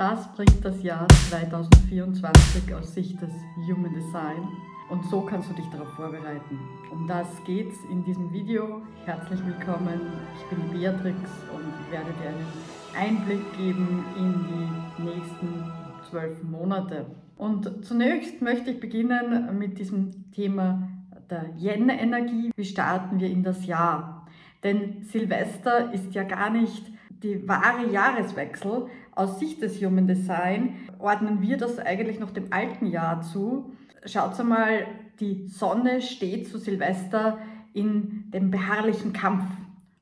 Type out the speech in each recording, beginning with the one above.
Das bringt das Jahr 2024 aus Sicht des Human Design und so kannst du dich darauf vorbereiten. Um das geht's in diesem Video. Herzlich willkommen. Ich bin Beatrix und werde dir einen Einblick geben in die nächsten zwölf Monate. Und zunächst möchte ich beginnen mit diesem Thema der Yen-Energie. Wie starten wir in das Jahr? Denn Silvester ist ja gar nicht die wahre Jahreswechsel. Aus Sicht des Human Design ordnen wir das eigentlich noch dem alten Jahr zu. Schaut einmal, die Sonne steht zu Silvester in dem beharrlichen Kampf.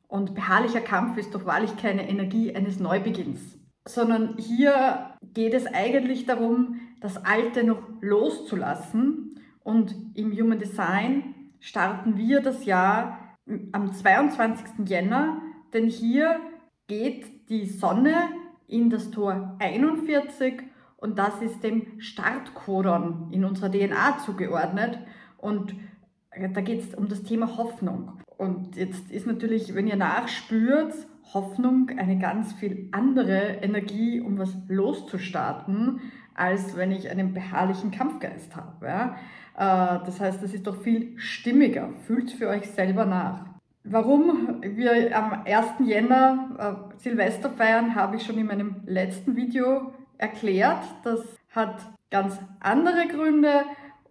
Und beharrlicher Kampf ist doch wahrlich keine Energie eines Neubeginns, sondern hier geht es eigentlich darum, das Alte noch loszulassen. Und im Human Design starten wir das Jahr am 22. Jänner, denn hier geht die Sonne in das Tor 41 und das ist dem Startkodon in unserer DNA zugeordnet und da geht es um das Thema Hoffnung. Und jetzt ist natürlich, wenn ihr nachspürt, Hoffnung eine ganz viel andere Energie, um was loszustarten, als wenn ich einen beharrlichen Kampfgeist habe. Äh, das heißt, das ist doch viel stimmiger. Fühlt für euch selber nach. Warum wir am 1. Jänner äh, Silvester feiern, habe ich schon in meinem letzten Video erklärt. Das hat ganz andere Gründe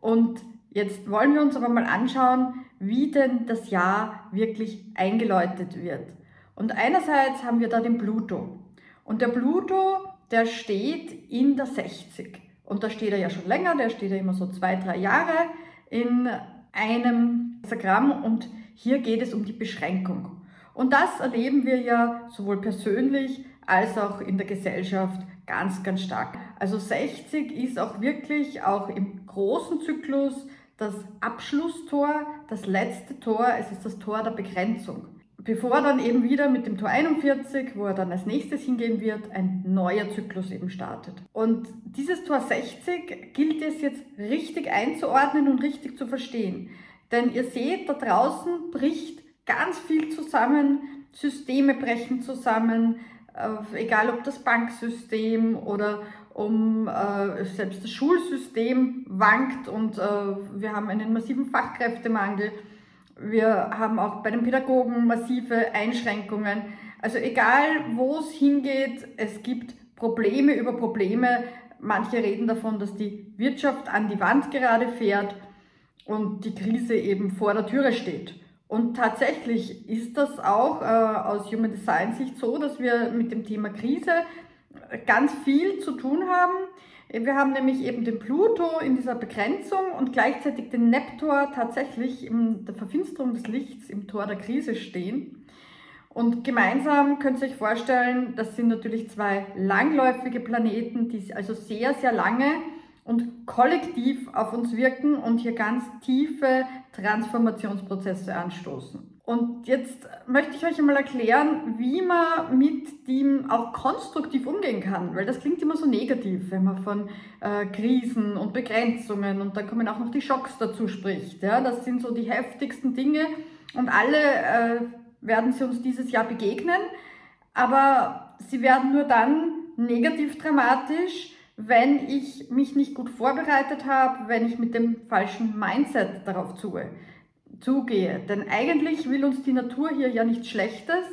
und jetzt wollen wir uns aber mal anschauen, wie denn das Jahr wirklich eingeläutet wird. Und einerseits haben wir da den Pluto. Und der Pluto, der steht in der 60. Und da steht er ja schon länger, der steht ja immer so zwei, drei Jahre in einem Diagramm und hier geht es um die Beschränkung. Und das erleben wir ja sowohl persönlich als auch in der Gesellschaft ganz, ganz stark. Also 60 ist auch wirklich auch im großen Zyklus das Abschlusstor, das letzte Tor, es ist das Tor der Begrenzung. Bevor dann eben wieder mit dem Tor 41, wo er dann als nächstes hingehen wird, ein neuer Zyklus eben startet. Und dieses Tor 60 gilt es jetzt richtig einzuordnen und richtig zu verstehen. Denn ihr seht, da draußen bricht ganz viel zusammen, Systeme brechen zusammen, äh, egal ob das Banksystem oder um äh, selbst das Schulsystem wankt und äh, wir haben einen massiven Fachkräftemangel. Wir haben auch bei den Pädagogen massive Einschränkungen. Also egal, wo es hingeht, es gibt Probleme über Probleme. Manche reden davon, dass die Wirtschaft an die Wand gerade fährt und die Krise eben vor der Türe steht. Und tatsächlich ist das auch äh, aus Human Design Sicht so, dass wir mit dem Thema Krise ganz viel zu tun haben. Wir haben nämlich eben den Pluto in dieser Begrenzung und gleichzeitig den Neptor tatsächlich in der Verfinsterung des Lichts im Tor der Krise stehen. Und gemeinsam könnt ihr euch vorstellen, das sind natürlich zwei langläufige Planeten, die also sehr, sehr lange und kollektiv auf uns wirken und hier ganz tiefe Transformationsprozesse anstoßen. Und jetzt möchte ich euch einmal erklären, wie man mit dem auch konstruktiv umgehen kann, weil das klingt immer so negativ, wenn man von äh, Krisen und Begrenzungen und dann kommen auch noch die Schocks dazu spricht. Ja? Das sind so die heftigsten Dinge und alle äh, werden sie uns dieses Jahr begegnen, aber sie werden nur dann negativ dramatisch, wenn ich mich nicht gut vorbereitet habe, wenn ich mit dem falschen Mindset darauf zugehe. Denn eigentlich will uns die Natur hier ja nichts Schlechtes,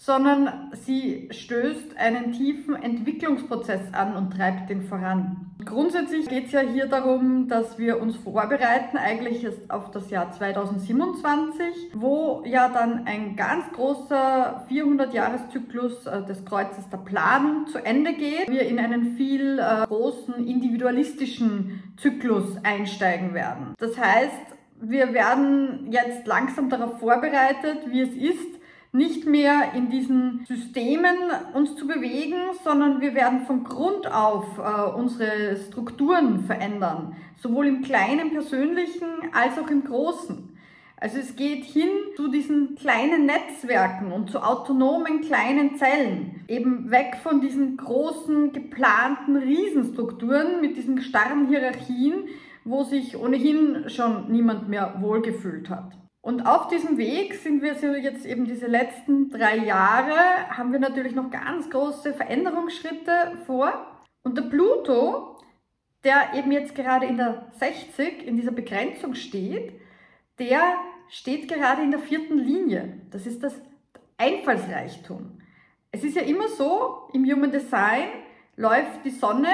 sondern sie stößt einen tiefen Entwicklungsprozess an und treibt den voran. Grundsätzlich geht es ja hier darum, dass wir uns vorbereiten, eigentlich erst auf das Jahr 2027, wo ja dann ein ganz großer 400-Jahres-Zyklus äh, des Kreuzes der Planung zu Ende geht. Wir in einen viel äh, großen individualistischen Zyklus einsteigen werden. Das heißt, wir werden jetzt langsam darauf vorbereitet, wie es ist, nicht mehr in diesen Systemen uns zu bewegen, sondern wir werden von Grund auf äh, unsere Strukturen verändern, sowohl im kleinen persönlichen als auch im großen. Also es geht hin zu diesen kleinen Netzwerken und zu autonomen kleinen Zellen, eben weg von diesen großen geplanten Riesenstrukturen mit diesen starren Hierarchien, wo sich ohnehin schon niemand mehr wohlgefühlt hat. Und auf diesem Weg sind wir jetzt eben diese letzten drei Jahre, haben wir natürlich noch ganz große Veränderungsschritte vor. Und der Pluto, der eben jetzt gerade in der 60, in dieser Begrenzung steht, der steht gerade in der vierten Linie. Das ist das Einfallsreichtum. Es ist ja immer so, im Human Design läuft die Sonne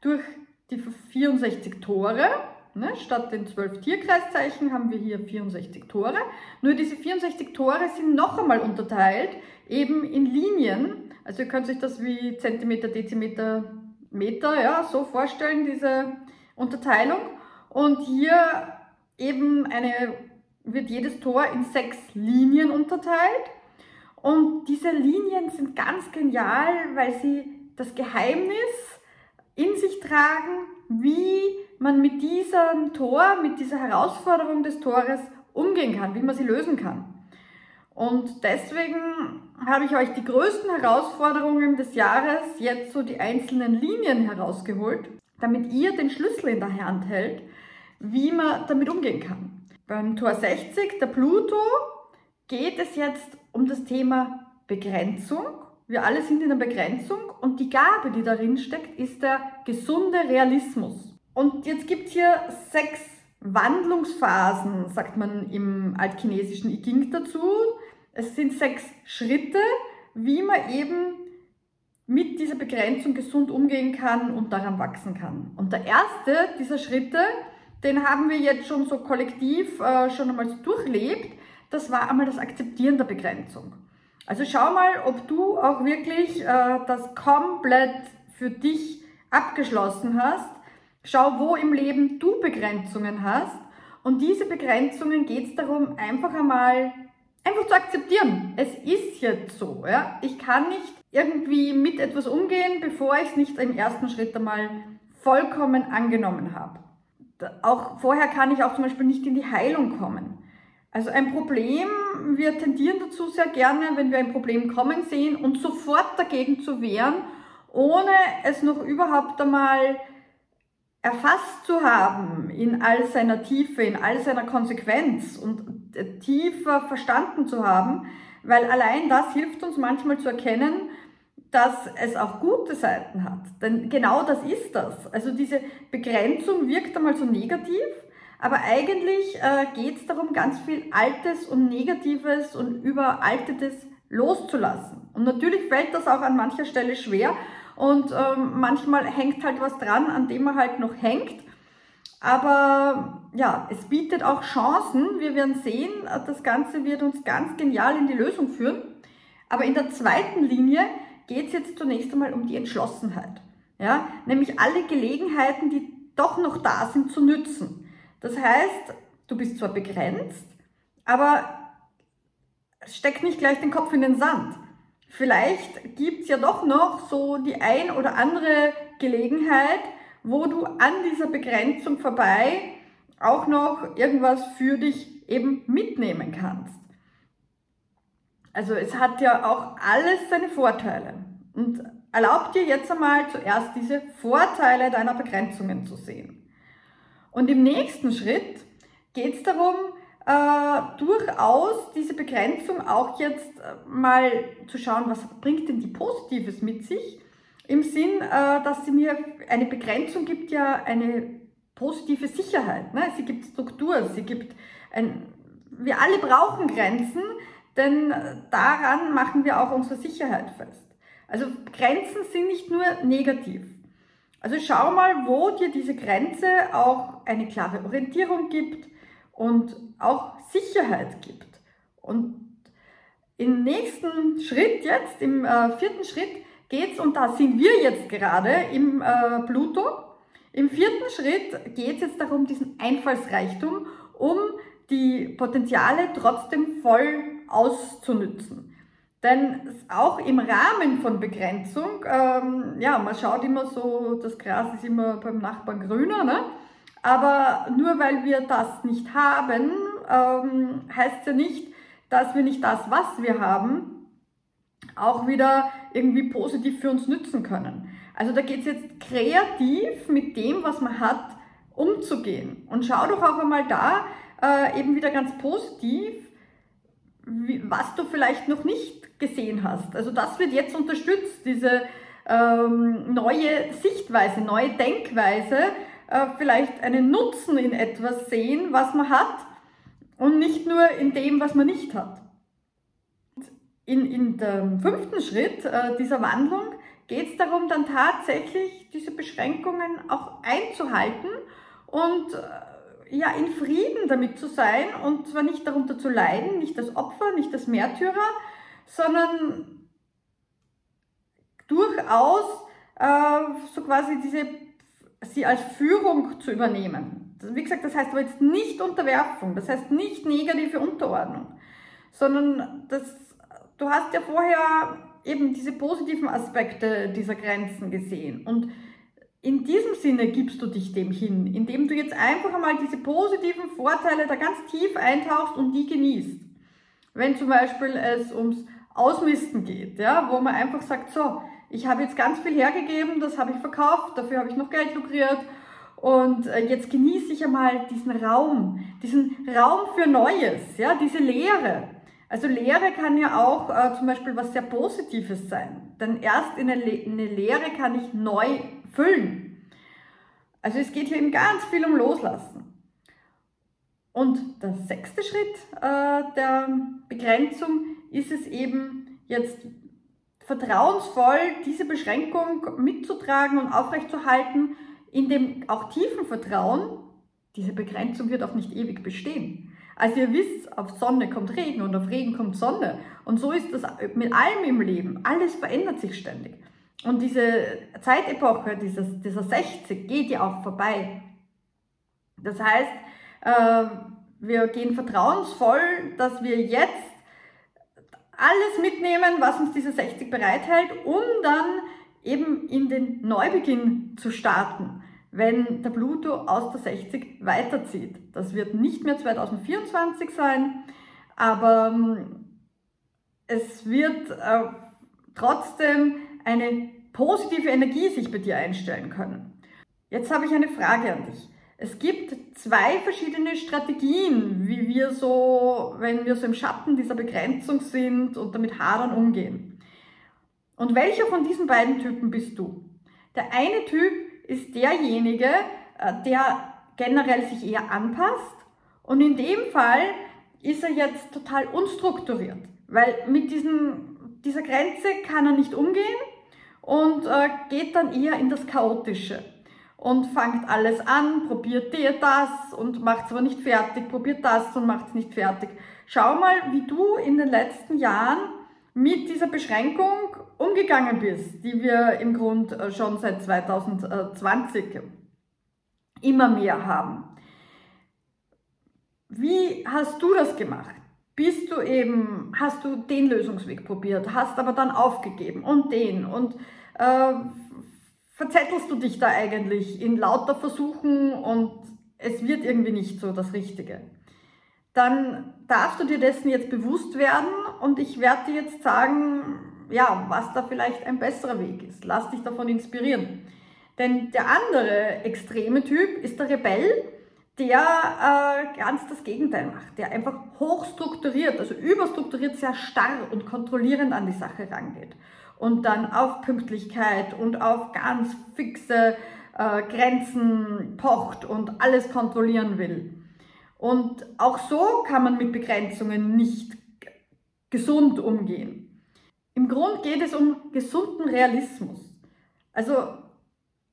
durch die 64 Tore. Ne? Statt den 12 Tierkreiszeichen haben wir hier 64 Tore. Nur diese 64 Tore sind noch einmal unterteilt, eben in Linien. Also ihr könnt euch das wie Zentimeter, Dezimeter, Meter, ja, so vorstellen, diese Unterteilung. Und hier eben eine, wird jedes Tor in sechs Linien unterteilt. Und diese Linien sind ganz genial, weil sie das Geheimnis in sich tragen, wie man mit diesem Tor, mit dieser Herausforderung des Tores umgehen kann, wie man sie lösen kann. Und deswegen habe ich euch die größten Herausforderungen des Jahres jetzt so die einzelnen Linien herausgeholt, damit ihr den Schlüssel in der Hand hält, wie man damit umgehen kann. Beim Tor 60, der Pluto, geht es jetzt um das Thema Begrenzung. Wir alle sind in der Begrenzung und die Gabe, die darin steckt, ist der gesunde Realismus. Und jetzt gibt es hier sechs Wandlungsphasen, sagt man im altchinesischen I Ching dazu. Es sind sechs Schritte, wie man eben mit dieser Begrenzung gesund umgehen kann und daran wachsen kann. Und der erste dieser Schritte, den haben wir jetzt schon so kollektiv äh, schon einmal so durchlebt, das war einmal das Akzeptieren der Begrenzung. Also schau mal, ob du auch wirklich äh, das komplett für dich abgeschlossen hast. Schau, wo im Leben du Begrenzungen hast. Und diese Begrenzungen geht es darum, einfach einmal einfach zu akzeptieren. Es ist jetzt so. Ja? Ich kann nicht irgendwie mit etwas umgehen, bevor ich es nicht im ersten Schritt einmal vollkommen angenommen habe. Auch vorher kann ich auch zum Beispiel nicht in die Heilung kommen. Also ein Problem, wir tendieren dazu sehr gerne, wenn wir ein Problem kommen sehen und sofort dagegen zu wehren, ohne es noch überhaupt einmal erfasst zu haben in all seiner Tiefe, in all seiner Konsequenz und tiefer verstanden zu haben, weil allein das hilft uns manchmal zu erkennen, dass es auch gute Seiten hat. Denn genau das ist das. Also diese Begrenzung wirkt einmal so negativ, aber eigentlich äh, geht es darum, ganz viel Altes und Negatives und Überaltetes loszulassen. Und natürlich fällt das auch an mancher Stelle schwer und ähm, manchmal hängt halt was dran, an dem man halt noch hängt. Aber ja, es bietet auch Chancen. Wir werden sehen, das Ganze wird uns ganz genial in die Lösung führen. Aber in der zweiten Linie geht es jetzt zunächst einmal um die Entschlossenheit. Ja, nämlich alle Gelegenheiten, die doch noch da sind, zu nützen. Das heißt, du bist zwar begrenzt, aber steck nicht gleich den Kopf in den Sand. Vielleicht gibt es ja doch noch so die ein oder andere Gelegenheit, wo du an dieser Begrenzung vorbei auch noch irgendwas für dich eben mitnehmen kannst. Also es hat ja auch alles seine Vorteile. Und erlaub dir jetzt einmal zuerst diese Vorteile deiner Begrenzungen zu sehen. Und im nächsten Schritt geht es darum, äh, durchaus diese Begrenzung auch jetzt äh, mal zu schauen, was bringt denn die Positives mit sich, im Sinn, äh, dass sie mir eine Begrenzung gibt ja eine positive Sicherheit. Ne? Sie gibt Struktur, sie gibt ein, wir alle brauchen Grenzen, denn daran machen wir auch unsere Sicherheit fest. Also Grenzen sind nicht nur negativ. Also schau mal, wo dir diese Grenze auch eine klare Orientierung gibt, und auch Sicherheit gibt. Und im nächsten Schritt jetzt, im äh, vierten Schritt, geht es, und da sind wir jetzt gerade im äh, Pluto, im vierten Schritt geht es jetzt darum, diesen Einfallsreichtum, um die Potenziale trotzdem voll auszunützen. Denn auch im Rahmen von Begrenzung, ähm, ja, man schaut immer so, das Gras ist immer beim Nachbarn grüner, ne? Aber nur weil wir das nicht haben, ähm, heißt ja nicht, dass wir nicht das, was wir haben, auch wieder irgendwie positiv für uns nützen können. Also da geht es jetzt kreativ mit dem, was man hat, umzugehen. Und schau doch auch einmal da äh, eben wieder ganz positiv, wie, was du vielleicht noch nicht gesehen hast. Also das wird jetzt unterstützt, diese ähm, neue Sichtweise. Sichtweise, neue Denkweise, äh, vielleicht einen Nutzen in etwas sehen, was man hat und nicht nur in dem, was man nicht hat. In, in dem fünften Schritt äh, dieser Wandlung geht es darum, dann tatsächlich diese Beschränkungen auch einzuhalten und äh, ja, in Frieden damit zu sein und zwar nicht darunter zu leiden, nicht das Opfer, nicht das Märtyrer, sondern durchaus äh, so quasi diese, sie als Führung zu übernehmen. Wie gesagt, das heißt aber jetzt nicht Unterwerfung, das heißt nicht negative Unterordnung, sondern das, du hast ja vorher eben diese positiven Aspekte dieser Grenzen gesehen und in diesem Sinne gibst du dich dem hin, indem du jetzt einfach einmal diese positiven Vorteile da ganz tief eintauchst und die genießt. Wenn zum Beispiel es ums Ausmisten geht, ja, wo man einfach sagt, so, ich habe jetzt ganz viel hergegeben, das habe ich verkauft, dafür habe ich noch Geld lukriert und äh, jetzt genieße ich einmal diesen Raum, diesen Raum für Neues, ja, diese Lehre. Also Lehre kann ja auch äh, zum Beispiel was sehr Positives sein, denn erst in eine, eine Lehre kann ich neu füllen. Also es geht hier eben ganz viel um Loslassen. Und der sechste Schritt äh, der Begrenzung ist es eben jetzt vertrauensvoll, diese Beschränkung mitzutragen und aufrechtzuerhalten, in dem auch tiefen Vertrauen, diese Begrenzung wird auch nicht ewig bestehen. Also ihr wisst, auf Sonne kommt Regen und auf Regen kommt Sonne. Und so ist das mit allem im Leben. Alles verändert sich ständig. Und diese Zeitepoche, dieses, dieser 60, geht ja auch vorbei. Das heißt, äh, wir gehen vertrauensvoll, dass wir jetzt alles mitnehmen, was uns diese 60 bereithält, um dann eben in den Neubeginn zu starten, wenn der Pluto aus der 60 weiterzieht. Das wird nicht mehr 2024 sein, aber ähm, es wird äh, trotzdem eine positive Energie sich bei dir einstellen können. Jetzt habe ich eine Frage an dich. Es gibt zwei verschiedene Strategien, wie wir so, wenn wir so im Schatten dieser Begrenzung sind und damit hadern umgehen. Und welcher von diesen beiden Typen bist du? Der eine Typ ist derjenige, äh, der generell sich eher anpasst und in dem Fall ist er jetzt total unstrukturiert, weil mit diesen, dieser Grenze kann er nicht umgehen und äh, geht dann eher in das Chaotische und fangt alles an, probiert dir das und macht es aber nicht fertig, probiert das und macht es nicht fertig. Schau mal, wie du in den letzten Jahren mit dieser Beschränkung umgegangen bist, die wir im Grund äh, schon seit 2020 immer mehr haben. Wie hast du das gemacht? Bist du eben, hast du den Lösungsweg probiert, hast aber dann aufgegeben und den und äh, verzettelst du dich da eigentlich in lauter Versuchen und es wird irgendwie nicht so das Richtige. Dann darfst du dir dessen jetzt bewusst werden und ich werde dir jetzt sagen, ja, was da vielleicht ein besserer Weg ist. Lass dich davon inspirieren. Denn der andere extreme Typ ist der Rebell, der äh, ganz das Gegenteil macht, der einfach hochstrukturiert, also überstrukturiert, sehr starr und kontrollierend an die Sache rangeht und dann auf Pünktlichkeit und auf ganz fixe äh, Grenzen pocht und alles kontrollieren will. Und auch so kann man mit Begrenzungen nicht gesund umgehen. Im Grund geht es um gesunden Realismus. Also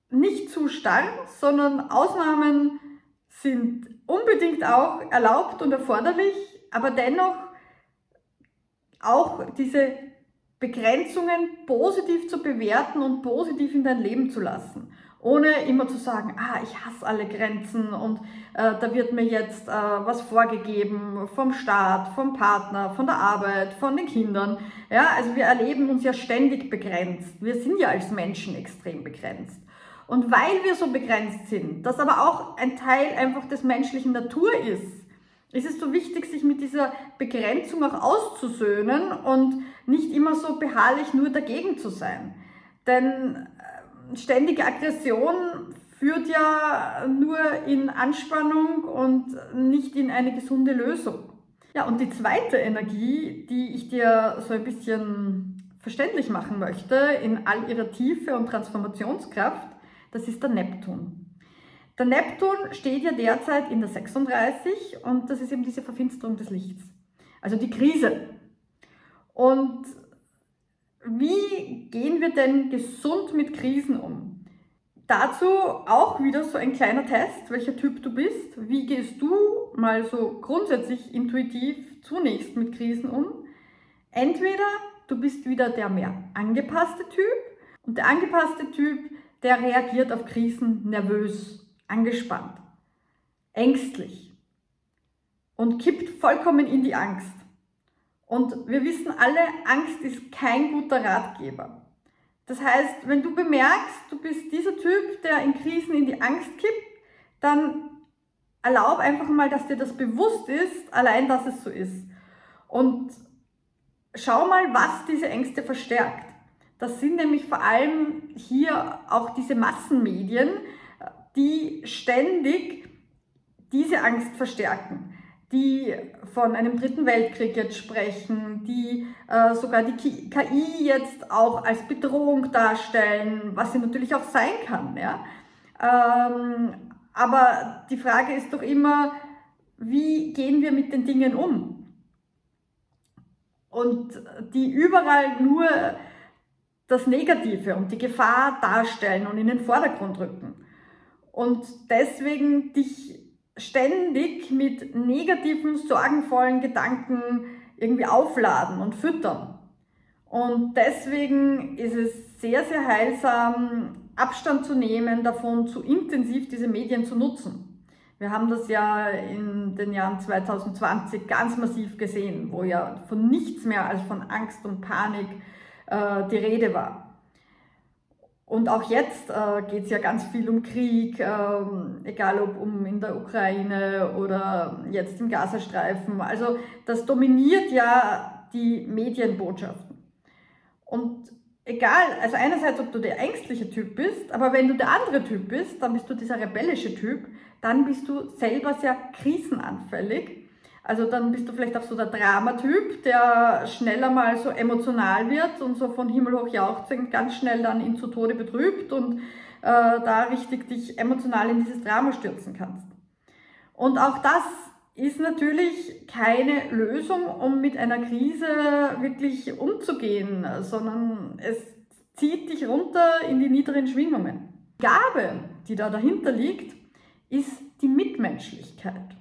nicht zu starr, sondern Ausnahmen sind unbedingt auch erlaubt und erforderlich, aber dennoch auch diese Begrenzungen positiv zu bewerten und positiv in dein Leben zu lassen. Ohne immer zu sagen, ah, ich hasse alle Grenzen und äh, da wird mir jetzt äh, was vorgegeben vom Staat, vom Partner, von der Arbeit, von den Kindern. Ja, also wir erleben uns ja ständig begrenzt. Wir sind ja als Menschen extrem begrenzt. Und weil wir so begrenzt sind, das aber auch ein Teil einfach des menschlichen Natur ist, ist es so wichtig, sich mit dieser Begrenzung auch auszusöhnen und nicht immer so beharrlich nur dagegen zu sein. Denn äh, ständige Aggression führt ja nur in Anspannung und nicht in eine gesunde Lösung. Ja, und die zweite Energie, die ich dir so ein bisschen verständlich machen möchte in all ihrer Tiefe und Transformationskraft, Das ist der Neptun. Der Neptun steht ja derzeit in der 36 und das ist eben diese Verfinsterung des Lichts. Also die Krise. Und wie gehen wir denn gesund mit Krisen um? Dazu auch wieder so ein kleiner Test, welcher Typ du bist. Wie gehst du mal so grundsätzlich intuitiv zunächst mit Krisen um? Entweder du bist wieder der mehr angepasste Typ und der angepasste Typ, der reagiert auf Krisen nervös, angespannt, ängstlich und kippt vollkommen in die Angst. Und wir wissen alle, Angst ist kein guter Ratgeber. Das heißt, wenn du bemerkst, du bist dieser Typ, der in Krisen in die Angst kippt, dann erlaub einfach mal, dass dir das bewusst ist, allein dass es so ist. Und schau mal, was diese Ängste verstärkt. Das sind nämlich vor allem hier auch diese Massenmedien, die ständig diese Angst verstärken die von einem dritten Weltkrieg jetzt sprechen, die äh, sogar die KI jetzt auch als Bedrohung darstellen, was sie natürlich auch sein kann. Ja? Ähm, aber die Frage ist doch immer, wie gehen wir mit den Dingen um? Und die überall nur das Negative und die Gefahr darstellen und in den Vordergrund rücken. Und deswegen dich ständig mit negativen, sorgenvollen Gedanken irgendwie aufladen und füttern. Und deswegen ist es sehr, sehr heilsam, Abstand zu nehmen, davon zu intensiv diese Medien zu nutzen. Wir haben das ja in den Jahren 2020 ganz massiv gesehen, wo ja von nichts mehr als von Angst und Panik äh, die Rede war. Und auch jetzt äh, geht es ja ganz viel um Krieg, ähm, egal ob um in der Ukraine oder jetzt im Gazastreifen. Also das dominiert ja die Medienbotschaften. Und egal, also einerseits, ob du der ängstliche Typ bist, aber wenn du der andere Typ bist, dann bist du dieser rebellische Typ, dann bist du selber sehr krisenanfällig also dann bist du vielleicht auch so der Dramatyp, der schneller mal so emotional wird und so von Himmel hoch jauchzend ganz schnell dann ihn zu Tode betrübt und äh, da richtig dich emotional in dieses Drama stürzen kannst. Und auch das ist natürlich keine Lösung, um mit einer Krise wirklich umzugehen, sondern es zieht dich runter in die niederen Schwingungen. Die Gabe, die da dahinter liegt, ist die Mitmenschlichkeit.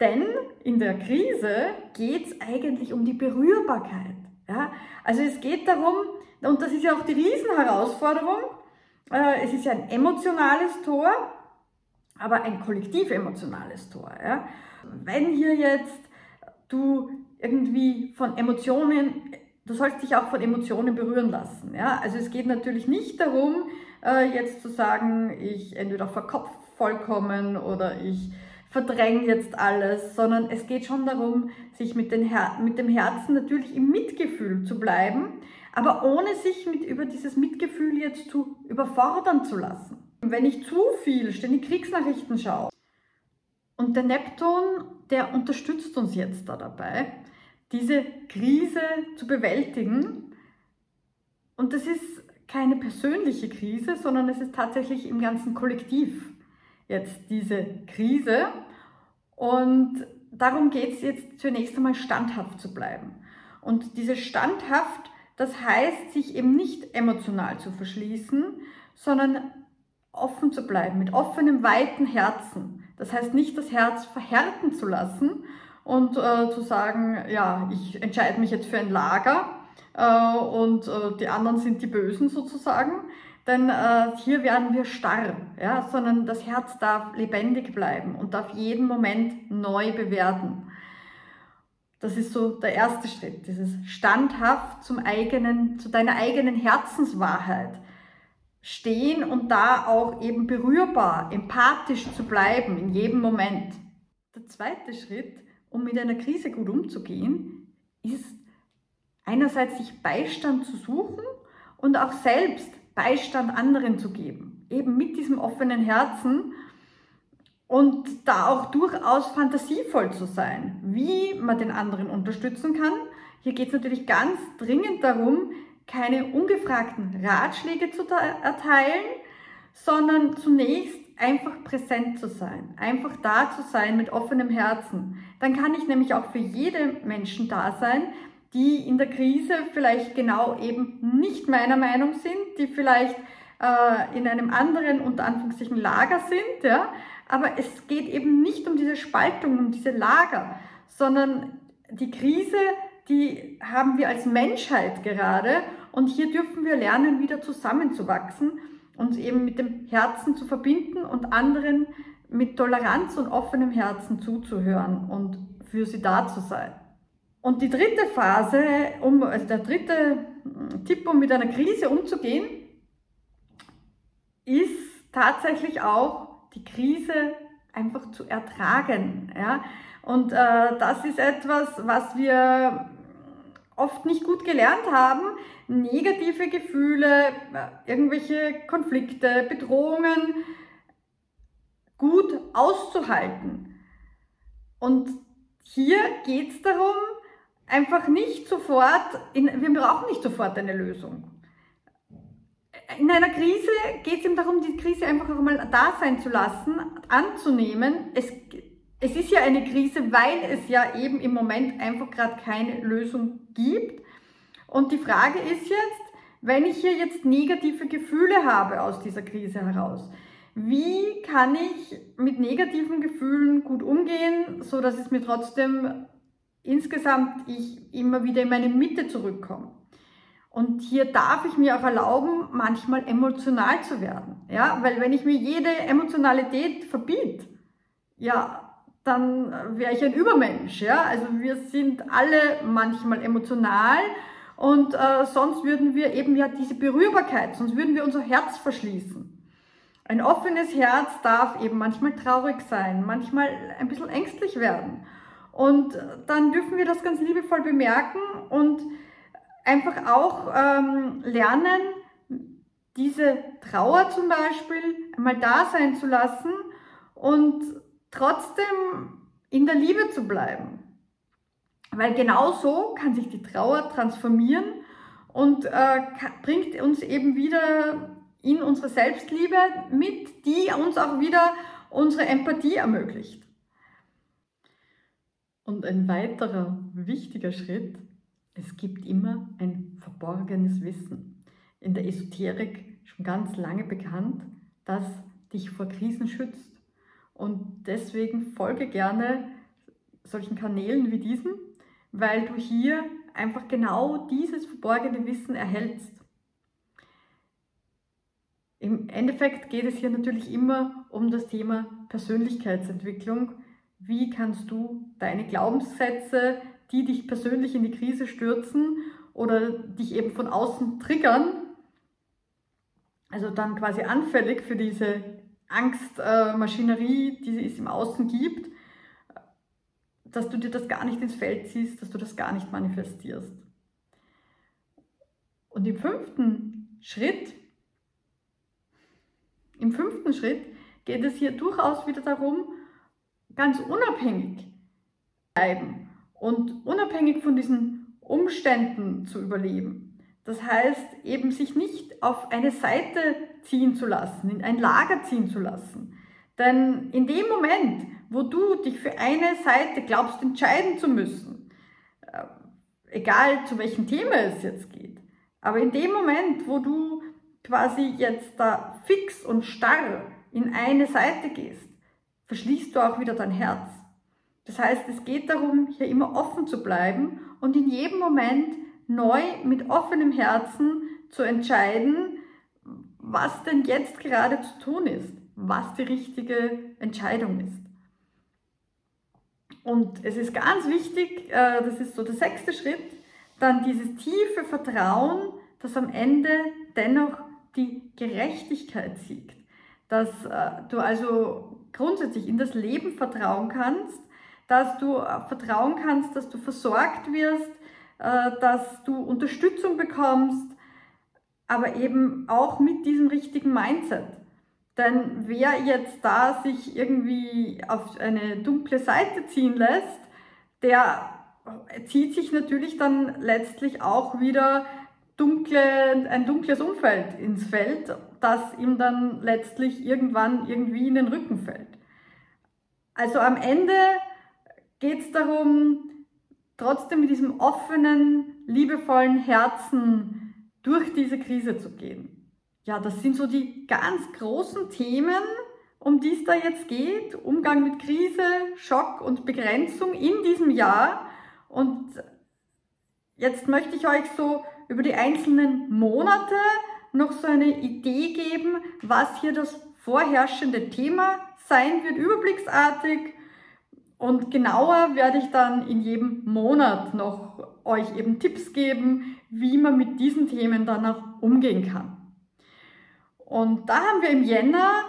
Denn in der Krise geht es eigentlich um die Berührbarkeit. Ja? Also es geht darum, und das ist ja auch die Riesenherausforderung, äh, es ist ja ein emotionales Tor, aber ein kollektiv emotionales Tor. Ja? Wenn hier jetzt du irgendwie von Emotionen, du sollst dich auch von Emotionen berühren lassen. Ja? Also es geht natürlich nicht darum, äh, jetzt zu sagen, ich entweder verkopft vollkommen oder ich verdränge jetzt alles, sondern es geht schon darum, sich mit, Her mit dem Herzen natürlich im Mitgefühl zu bleiben, aber ohne sich mit über dieses Mitgefühl jetzt zu überfordern zu lassen. Wenn ich zu viel ständig Kriegsnachrichten schaue und der Neptun, der unterstützt uns jetzt da dabei, diese Krise zu bewältigen. Und das ist keine persönliche Krise, sondern es ist tatsächlich im ganzen Kollektiv jetzt diese Krise. Und darum geht es jetzt zunächst einmal standhaft zu bleiben. Und diese standhaft, das heißt, sich eben nicht emotional zu verschließen, sondern offen zu bleiben, mit offenem, weiten Herzen. Das heißt nicht das Herz verhärten zu lassen und äh, zu sagen, ja, ich entscheide mich jetzt für ein Lager äh, und äh, die anderen sind die Bösen sozusagen, denn äh, hier werden wir starr, ja, sondern das Herz darf lebendig bleiben und darf jeden Moment neu bewerten. Das ist so der erste Schritt, dieses standhaft zum eigenen, zu deiner eigenen Herzenswahrheit stehen und da auch eben berührbar, empathisch zu bleiben in jedem Moment. Der zweite Schritt, um mit einer Krise gut umzugehen, ist einerseits sich Beistand zu suchen und auch selbst Beistand anderen zu geben. Eben mit diesem offenen Herzen und da auch durchaus fantasievoll zu sein, wie man den anderen unterstützen kann. Hier geht es natürlich ganz dringend darum, keine ungefragten Ratschläge zu erteilen, sondern zunächst einfach präsent zu sein, einfach da zu sein mit offenem Herzen. Dann kann ich nämlich auch für jede Menschen da sein, die in der Krise vielleicht genau eben nicht meiner Meinung sind, die vielleicht äh, in einem anderen, unter Anführungszeichen, Lager sind, ja. Aber es geht eben nicht um diese Spaltung, um diese Lager, sondern die Krise, die haben wir als Menschheit gerade und hier dürfen wir lernen, wieder zusammenzuwachsen, uns eben mit dem Herzen zu verbinden und anderen mit Toleranz und offenem Herzen zuzuhören und für sie da zu sein. Und die dritte Phase, um, also der dritte Tipp, um mit einer Krise umzugehen, ist tatsächlich auch die Krise einfach zu ertragen. Ja? Und äh, das ist etwas, was wir oft nicht gut gelernt haben, negative Gefühle, irgendwelche Konflikte, Bedrohungen gut auszuhalten. Und hier geht es darum, einfach nicht sofort, in, wir brauchen nicht sofort eine Lösung. In einer Krise geht es eben darum, die Krise einfach auch mal da sein zu lassen, anzunehmen. Es, es ist ja eine Krise, weil es ja eben im Moment einfach gerade keine Lösung gibt. Und die Frage ist jetzt, wenn ich hier jetzt negative Gefühle habe aus dieser Krise heraus, wie kann ich mit negativen Gefühlen gut umgehen, so dass es mir trotzdem insgesamt ich immer wieder in meine Mitte zurückkomme? Und hier darf ich mir auch erlauben, manchmal emotional zu werden. Ja, weil wenn ich mir jede Emotionalität verbiete, ja, dann wäre ich ein Übermensch. Ja, also wir sind alle manchmal emotional und äh, sonst würden wir eben ja diese Berührbarkeit, sonst würden wir unser Herz verschließen. Ein offenes Herz darf eben manchmal traurig sein, manchmal ein bisschen ängstlich werden. Und dann dürfen wir das ganz liebevoll bemerken und einfach auch ähm, lernen, diese Trauer zum Beispiel einmal da sein zu lassen und trotzdem in der Liebe zu bleiben. Weil genau so kann sich die Trauer transformieren und äh, bringt uns eben wieder in unsere Selbstliebe mit, die uns auch wieder unsere Empathie ermöglicht. Und ein weiterer wichtiger Schritt, es gibt immer ein verborgenes Wissen. In der Esoterik schon ganz lange bekannt, das dich vor Krisen schützt. Und deswegen folge gerne solchen Kanälen wie diesen, weil du hier einfach genau dieses verborgene Wissen erhältst. Im Endeffekt geht es hier natürlich immer um das Thema Persönlichkeitsentwicklung. Wie kannst du deine Glaubenssätze, die dich persönlich in die Krise stürzen oder dich eben von außen triggern, also dann quasi anfällig für diese Angstmaschinerie, die es im Außen gibt, dass du dir das gar nicht ins Feld ziehst, dass du das gar nicht manifestierst. Und im fünften Schritt im fünften Schritt geht es hier durchaus wieder darum, ganz unabhängig bleiben und unabhängig von diesen Umständen zu überleben. Das heißt, eben sich nicht auf eine Seite ziehen zu lassen, in ein Lager ziehen zu lassen. Denn in dem Moment, wo du dich für eine Seite glaubst entscheiden zu müssen, äh, egal zu welchem Thema es jetzt geht, aber in dem Moment, wo du quasi jetzt da fix und starr in eine Seite gehst, verschließt du auch wieder dein Herz. Das heißt, es geht darum, hier immer offen zu bleiben und in jedem Moment neu mit offenem Herzen zu entscheiden, was denn jetzt gerade zu tun ist, was die richtige Entscheidung ist. Und es ist ganz wichtig, äh, das ist so der sechste Schritt, dann dieses tiefe Vertrauen, das am Ende dennoch die Gerechtigkeit siegt. Dass äh, du also grundsätzlich in das Leben vertrauen kannst, dass du äh, vertrauen kannst, dass du versorgt wirst, äh, dass du Unterstützung bekommst, aber eben auch mit diesem richtigen Mindset. Denn wer jetzt da sich irgendwie auf eine dunkle Seite ziehen lässt, der zieht sich natürlich dann letztlich auch wieder dunkle, ein dunkles Umfeld ins Feld das ihm dann letztlich irgendwann irgendwie in den Rücken fällt. Also am Ende geht es darum, trotzdem mit diesem offenen, liebevollen Herzen durch diese Krise zu gehen. Ja, das sind so die ganz großen Themen, um die es da jetzt geht. Umgang mit Krise, Schock und Begrenzung in diesem Jahr. Und jetzt möchte ich euch so über die einzelnen Monate noch so eine Idee geben, was hier das vorherrschende Thema sein wird, überblicksartig. Und genauer werde ich dann in jedem Monat noch euch eben Tipps geben, wie man mit diesen Themen dann auch umgehen kann. Und da haben wir im Jänner,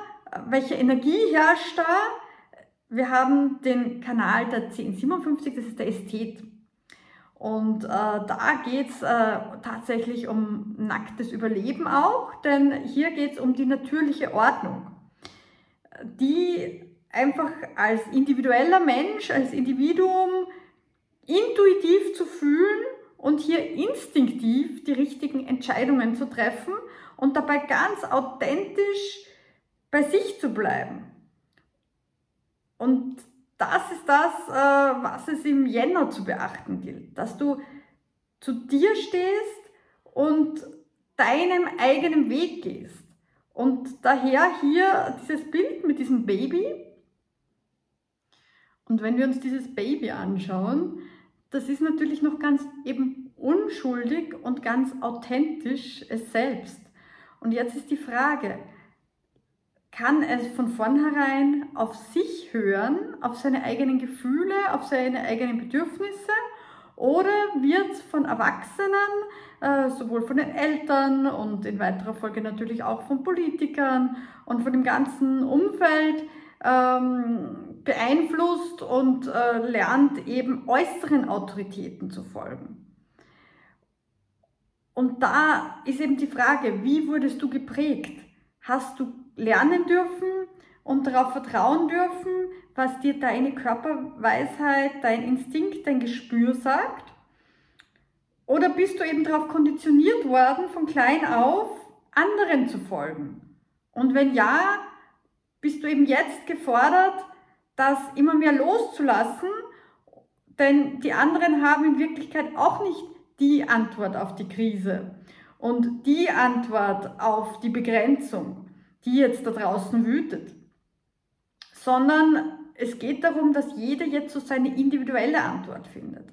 welche Energie herrscht da? Wir haben den Kanal der 1057, das ist der Ästhet. Und äh, da geht es äh, tatsächlich um nacktes Überleben auch, denn hier geht es um die natürliche Ordnung, die einfach als individueller Mensch, als Individuum intuitiv zu fühlen und hier instinktiv die richtigen Entscheidungen zu treffen und dabei ganz authentisch bei sich zu bleiben. Und das ist das, äh, was es im Jänner zu beachten gilt, dass du zu dir stehst und deinem eigenen Weg gehst. Und daher hier dieses Bild mit diesem Baby. Und wenn wir uns dieses Baby anschauen, das ist natürlich noch ganz eben unschuldig und ganz authentisch es selbst. Und jetzt ist die Frage, kann es von vornherein auf sich hören, auf seine eigenen Gefühle, auf seine eigenen Bedürfnisse oder wird von Erwachsenen, äh, sowohl von den Eltern und in weiterer Folge natürlich auch von Politikern und von dem ganzen Umfeld ähm, beeinflusst und äh, lernt eben äußeren Autoritäten zu folgen. Und da ist eben die Frage, wie wurdest du geprägt? Hast du lernen dürfen und darauf vertrauen dürfen, was dir deine Körperweisheit, dein Instinkt, dein Gespür sagt? Oder bist du eben darauf konditioniert worden, von klein auf anderen zu folgen? Und wenn ja, bist du eben jetzt gefordert, das immer mehr loszulassen, denn die anderen haben in Wirklichkeit auch nicht die Antwort auf die Krise und die Antwort auf die Begrenzung die jetzt da draußen wütet, sondern es geht darum, dass jeder jetzt so seine individuelle Antwort findet.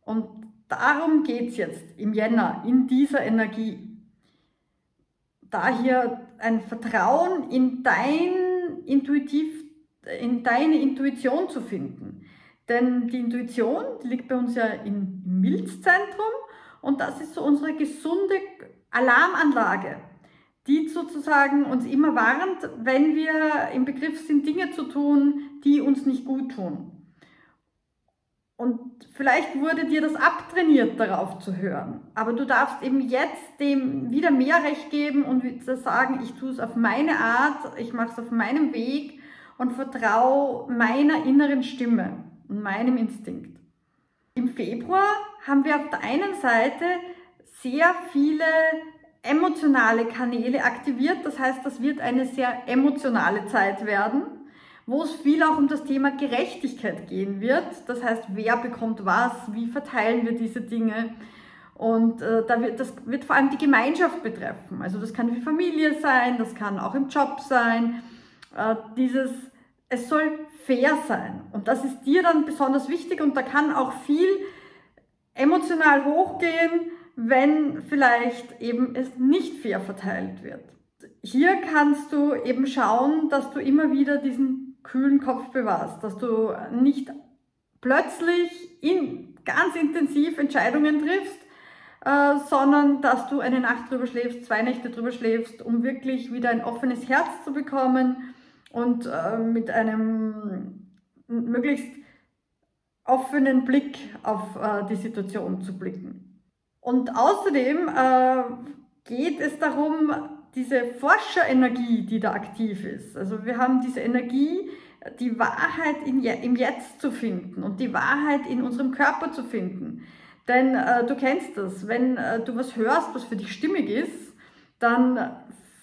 Und darum geht es jetzt im Jänner, in dieser Energie. Da hier ein Vertrauen in dein Intuitiv, in deine Intuition zu finden. Denn die Intuition die liegt bei uns ja im Milzzentrum und das ist so unsere gesunde Alarmanlage die sozusagen uns immer warnt, wenn wir im Begriff sind, Dinge zu tun, die uns nicht gut tun. Und vielleicht wurde dir das abtrainiert, darauf zu hören. Aber du darfst eben jetzt dem wieder mehr Recht geben und sagen, ich tue es auf meine Art, ich mache es auf meinem Weg und vertraue meiner inneren Stimme und meinem Instinkt. Im Februar haben wir auf der einen Seite sehr viele emotionale Kanäle aktiviert. Das heißt, das wird eine sehr emotionale Zeit werden, wo es viel auch um das Thema Gerechtigkeit gehen wird. Das heißt, wer bekommt was, wie verteilen wir diese Dinge. Und äh, da wird, das wird vor allem die Gemeinschaft betreffen. Also das kann die Familie sein, das kann auch im Job sein. Äh, dieses, es soll fair sein. Und das ist dir dann besonders wichtig und da kann auch viel emotional hochgehen, wenn vielleicht eben es nicht fair verteilt wird. Hier kannst du eben schauen, dass du immer wieder diesen kühlen Kopf bewahrst, dass du nicht plötzlich in, ganz intensiv Entscheidungen triffst, äh, sondern dass du eine Nacht drüber schläfst, zwei Nächte drüber schläfst, um wirklich wieder ein offenes Herz zu bekommen und äh, mit einem möglichst offenen Blick auf äh, die Situation zu blicken. Und außerdem äh, geht es darum, diese Forscherenergie, die da aktiv ist. Also wir haben diese Energie, die Wahrheit in, im Jetzt zu finden und die Wahrheit in unserem Körper zu finden. Denn äh, du kennst das, wenn äh, du was hörst, was für dich stimmig ist, dann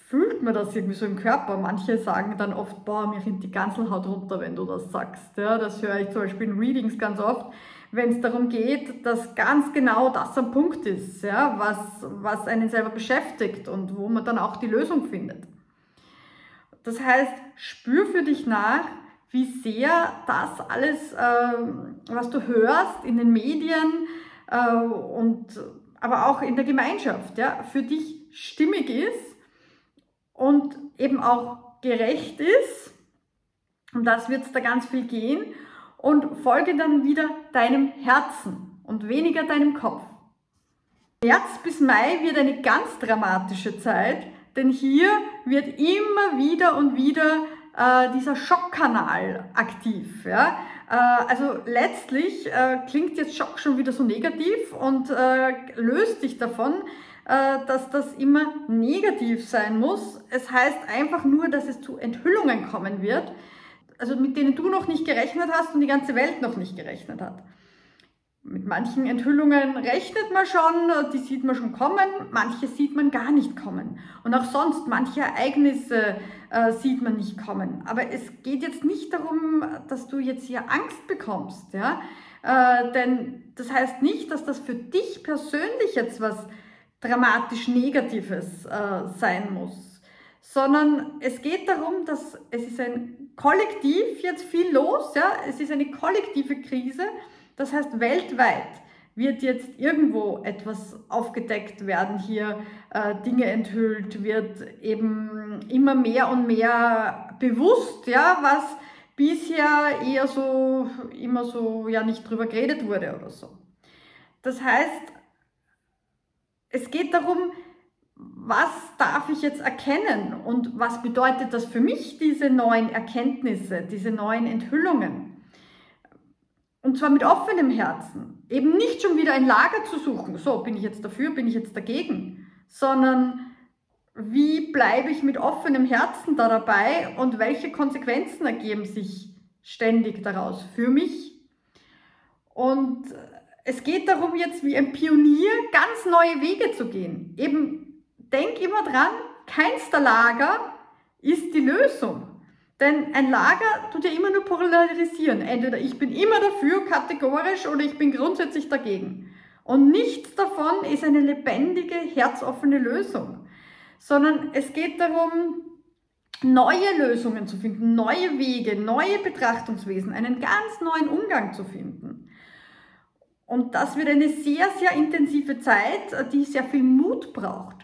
fühlt man das irgendwie so im Körper. Manche sagen dann oft, boah, mir rinnt die Ganselhaut runter, wenn du das sagst. Ja, das höre ich zum Beispiel in Readings ganz oft, wenn es darum geht, dass ganz genau das ein Punkt ist, ja, was, was einen selber beschäftigt und wo man dann auch die Lösung findet. Das heißt, spür für dich nach, wie sehr das alles, äh, was du hörst in den Medien äh, und aber auch in der Gemeinschaft, ja, für dich stimmig ist und eben auch gerecht ist. Um das wird es da ganz viel gehen. Und folge dann wieder deinem Herzen und weniger deinem Kopf. März bis Mai wird eine ganz dramatische Zeit, denn hier wird immer wieder und wieder äh, dieser Schockkanal aktiv. Ja? Äh, also letztlich äh, klingt jetzt Schock schon wieder so negativ und äh, löst dich davon, äh, dass das immer negativ sein muss. Es heißt einfach nur, dass es zu Enthüllungen kommen wird, also mit denen du noch nicht gerechnet hast und die ganze Welt noch nicht gerechnet hat. Mit manchen Enthüllungen rechnet man schon, die sieht man schon kommen, manche sieht man gar nicht kommen. Und auch sonst, manche Ereignisse äh, sieht man nicht kommen. Aber es geht jetzt nicht darum, dass du jetzt hier Angst bekommst, ja. Äh, denn das heißt nicht, dass das für dich persönlich jetzt was dramatisch Negatives äh, sein muss, sondern es geht darum, dass es ist ein Kollektiv jetzt viel los, ja. Es ist eine kollektive Krise das heißt, weltweit wird jetzt irgendwo etwas aufgedeckt werden, hier äh, Dinge enthüllt, wird eben immer mehr und mehr bewusst, ja, was bisher eher so, immer so, ja, nicht drüber geredet wurde oder so. Das heißt, es geht darum, was darf ich jetzt erkennen und was bedeutet das für mich, diese neuen Erkenntnisse, diese neuen Enthüllungen? Und zwar mit offenem Herzen. Eben nicht schon wieder ein Lager zu suchen, so bin ich jetzt dafür, bin ich jetzt dagegen, sondern wie bleibe ich mit offenem Herzen da dabei und welche Konsequenzen ergeben sich ständig daraus für mich. Und es geht darum, jetzt wie ein Pionier ganz neue Wege zu gehen. Eben denk immer dran, keins der Lager ist die Lösung. Denn ein Lager tut ja immer nur polarisieren. Entweder ich bin immer dafür, kategorisch, oder ich bin grundsätzlich dagegen. Und nichts davon ist eine lebendige, herzoffene Lösung, sondern es geht darum, neue Lösungen zu finden, neue Wege, neue Betrachtungswesen, einen ganz neuen Umgang zu finden. Und das wird eine sehr, sehr intensive Zeit, die sehr viel Mut braucht.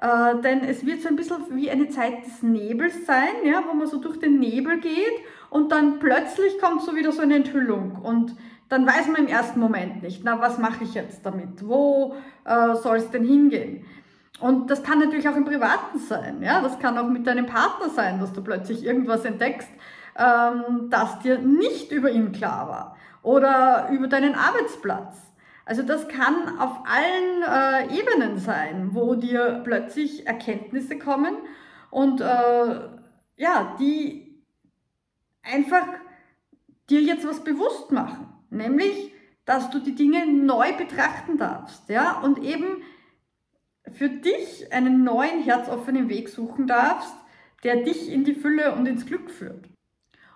Äh, denn es wird so ein bisschen wie eine Zeit des Nebels sein, ja, wo man so durch den Nebel geht und dann plötzlich kommt so wieder so eine Enthüllung und dann weiß man im ersten Moment nicht, na, was mache ich jetzt damit? Wo äh, soll es denn hingehen? Und das kann natürlich auch im Privaten sein, ja, das kann auch mit deinem Partner sein, dass du plötzlich irgendwas entdeckst, ähm, das dir nicht über ihn klar war oder über deinen Arbeitsplatz also das kann auf allen äh, Ebenen sein, wo dir plötzlich Erkenntnisse kommen und äh, ja, die einfach dir jetzt was bewusst machen, nämlich, dass du die Dinge neu betrachten darfst, ja, und eben für dich einen neuen herzoffenen Weg suchen darfst, der dich in die Fülle und ins Glück führt.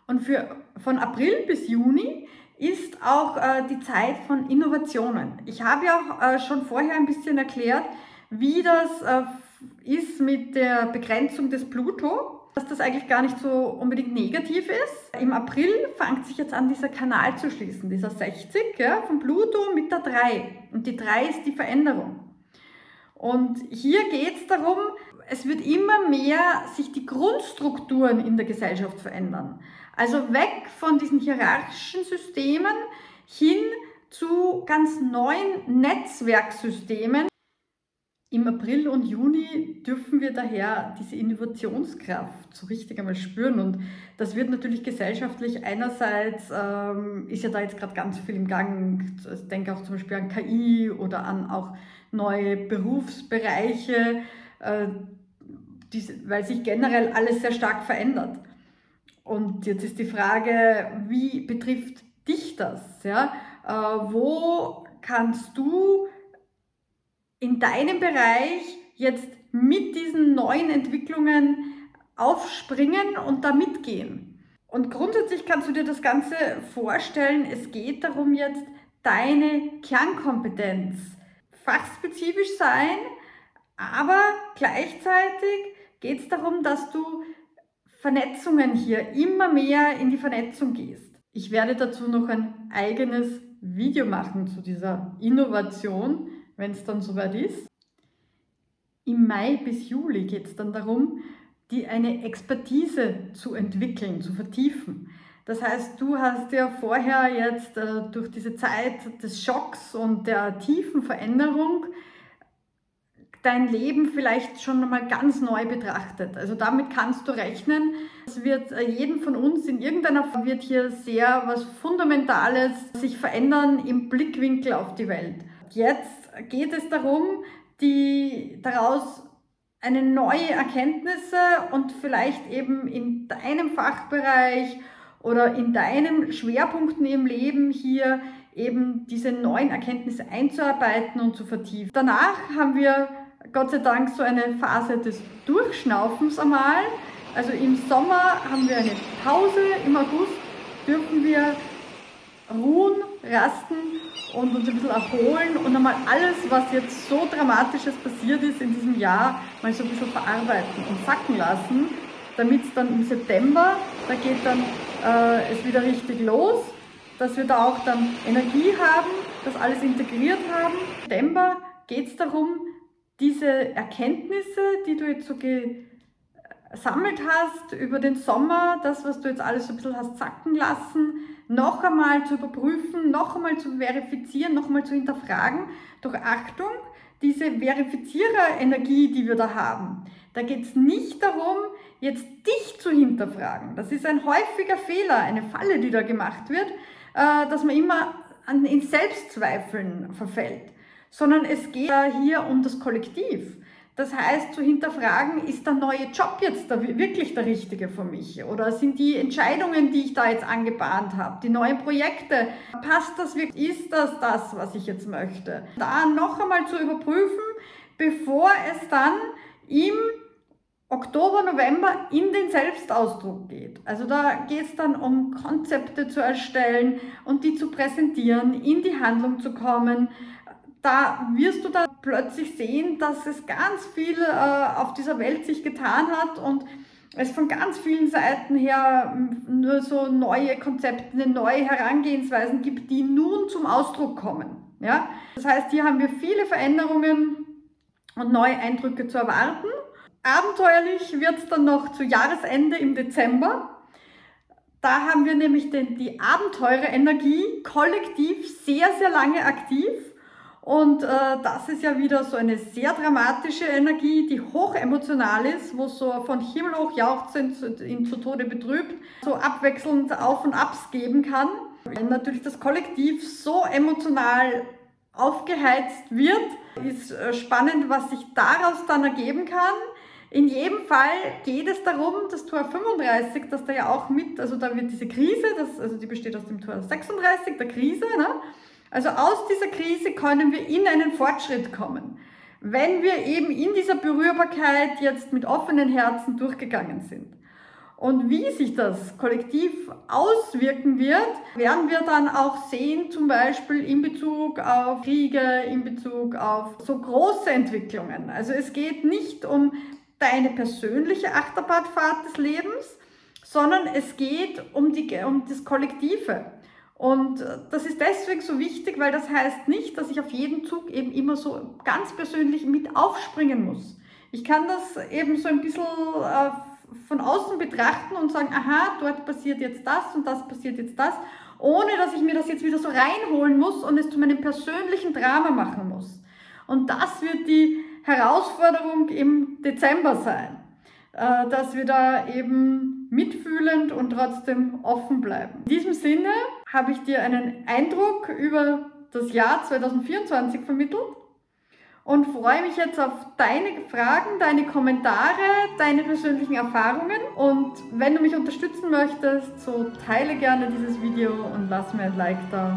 Und für, von April bis Juni ist auch äh, die Zeit von Innovationen. Ich habe ja auch äh, schon vorher ein bisschen erklärt, wie das äh, ist mit der Begrenzung des Pluto, dass das eigentlich gar nicht so unbedingt negativ ist. Im April fängt sich jetzt an, dieser Kanal zu schließen, dieser 60 ja, von Pluto mit der 3. Und die 3 ist die Veränderung. Und hier geht es darum, es wird immer mehr sich die Grundstrukturen in der Gesellschaft verändern. Also weg von diesen hierarchischen Systemen hin zu ganz neuen Netzwerksystemen. Im April und Juni dürfen wir daher diese Innovationskraft so richtig einmal spüren und das wird natürlich gesellschaftlich einerseits, ähm, ist ja da jetzt gerade ganz viel im Gang, ich denke auch zum Beispiel an KI oder an auch neue Berufsbereiche, äh, die, weil sich generell alles sehr stark verändert. Und jetzt ist die Frage, wie betrifft dich das? Ja? Äh, wo kannst du in deinem Bereich jetzt mit diesen neuen Entwicklungen aufspringen und da mitgehen. Und grundsätzlich kannst du dir das Ganze vorstellen, es geht darum jetzt deine Kernkompetenz fachspezifisch sein, aber gleichzeitig geht es darum, dass du Vernetzungen hier immer mehr in die Vernetzung gehst. Ich werde dazu noch ein eigenes Video machen zu dieser Innovation, wenn es dann soweit ist. Im Mai bis Juli geht es dann darum, die eine Expertise zu entwickeln, zu vertiefen. Das heißt, du hast ja vorher jetzt äh, durch diese Zeit des Schocks und der tiefen Veränderung dein Leben vielleicht schon einmal ganz neu betrachtet. Also damit kannst du rechnen. Es wird äh, jeden von uns in irgendeiner Form wird hier sehr was Fundamentales sich verändern im Blickwinkel auf die Welt. Jetzt geht es darum, die daraus eine neue Erkenntnisse und vielleicht eben in deinem Fachbereich oder in deinen Schwerpunkten im Leben hier eben diese neuen Erkenntnisse einzuarbeiten und zu vertiefen. Danach haben wir Gott sei Dank so eine Phase des Durchschnaufens einmal. Also im Sommer haben wir eine Pause, im August dürfen wir ruhen, rasten und uns ein bisschen erholen und einmal alles, was jetzt so Dramatisches passiert ist in diesem Jahr, mal so ein bisschen verarbeiten und sacken lassen, damit es dann im September, da geht dann äh, es wieder richtig los, dass wir da auch dann Energie haben, das alles integriert haben. Im September geht es darum, diese Erkenntnisse, die du jetzt so gesammelt hast über den Sommer, das, was du jetzt alles so ein bisschen hast sacken lassen, noch einmal zu überprüfen, noch einmal zu verifizieren, noch einmal zu hinterfragen. Doch Achtung, diese Verifizierer-Energie, die wir da haben, da geht es nicht darum, jetzt dich zu hinterfragen. Das ist ein häufiger Fehler, eine Falle, die da gemacht wird, äh, dass man immer in Selbstzweifeln verfällt sondern es geht hier um das Kollektiv. Das heißt, zu hinterfragen, ist der neue Job jetzt der, wirklich der richtige für mich? Oder sind die Entscheidungen, die ich da jetzt angebahnt habe, die neuen Projekte, passt das wirklich? Ist das das, was ich jetzt möchte? Da noch einmal zu überprüfen, bevor es dann im Oktober, November in den Selbstausdruck geht. Also da geht es dann um Konzepte zu erstellen und die zu präsentieren, in die Handlung zu kommen da wirst du dann plötzlich sehen, dass es ganz viel äh, auf dieser Welt sich getan hat und es von ganz vielen Seiten her nur so neue Konzepte, neue Herangehensweisen gibt, die nun zum Ausdruck kommen. Ja? Das heißt, hier haben wir viele Veränderungen und neue Eindrücke zu erwarten. Abenteuerlich wird es dann noch zu Jahresende im Dezember. Da haben wir nämlich den, die Abenteurerenergie kollektiv sehr, sehr lange aktiv. Und äh, das ist ja wieder so eine sehr dramatische Energie, die hoch emotional ist, wo so von Himmel hoch jauchzend ihn zu Tode betrübt, so abwechselnd Auf und Abs geben kann. Wenn natürlich das Kollektiv so emotional aufgeheizt wird, ist äh, spannend, was sich daraus dann ergeben kann. In jedem Fall geht es darum, das Tor 35, das da ja auch mit, also da wird diese Krise, das, also die besteht aus dem Tor 36, der Krise, ne? Also aus dieser Krise können wir in einen Fortschritt kommen, wenn wir eben in dieser Berührbarkeit jetzt mit offenen Herzen durchgegangen sind. Und wie sich das kollektiv auswirken wird, werden wir dann auch sehen, zum Beispiel in Bezug auf Kriege, in Bezug auf so große Entwicklungen. Also es geht nicht um deine persönliche Achterbahnfahrt des Lebens, sondern es geht um, die, um das Kollektive. Und das ist deswegen so wichtig, weil das heißt nicht, dass ich auf jeden Zug eben immer so ganz persönlich mit aufspringen muss. Ich kann das eben so ein bisschen äh, von außen betrachten und sagen, aha, dort passiert jetzt das und das passiert jetzt das, ohne dass ich mir das jetzt wieder so reinholen muss und es zu meinem persönlichen Drama machen muss. Und das wird die Herausforderung im Dezember sein, äh, dass wir da eben mitfühlend und trotzdem offen bleiben. In diesem Sinne habe ich dir einen Eindruck über das Jahr 2024 vermittelt und freue mich jetzt auf deine Fragen, deine Kommentare, deine persönlichen Erfahrungen. Und wenn du mich unterstützen möchtest, so teile gerne dieses Video und lass mir ein Like da,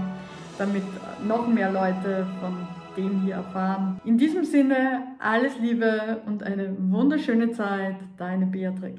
damit noch mehr Leute von dem hier erfahren. In diesem Sinne, alles Liebe und eine wunderschöne Zeit, deine Beatrix.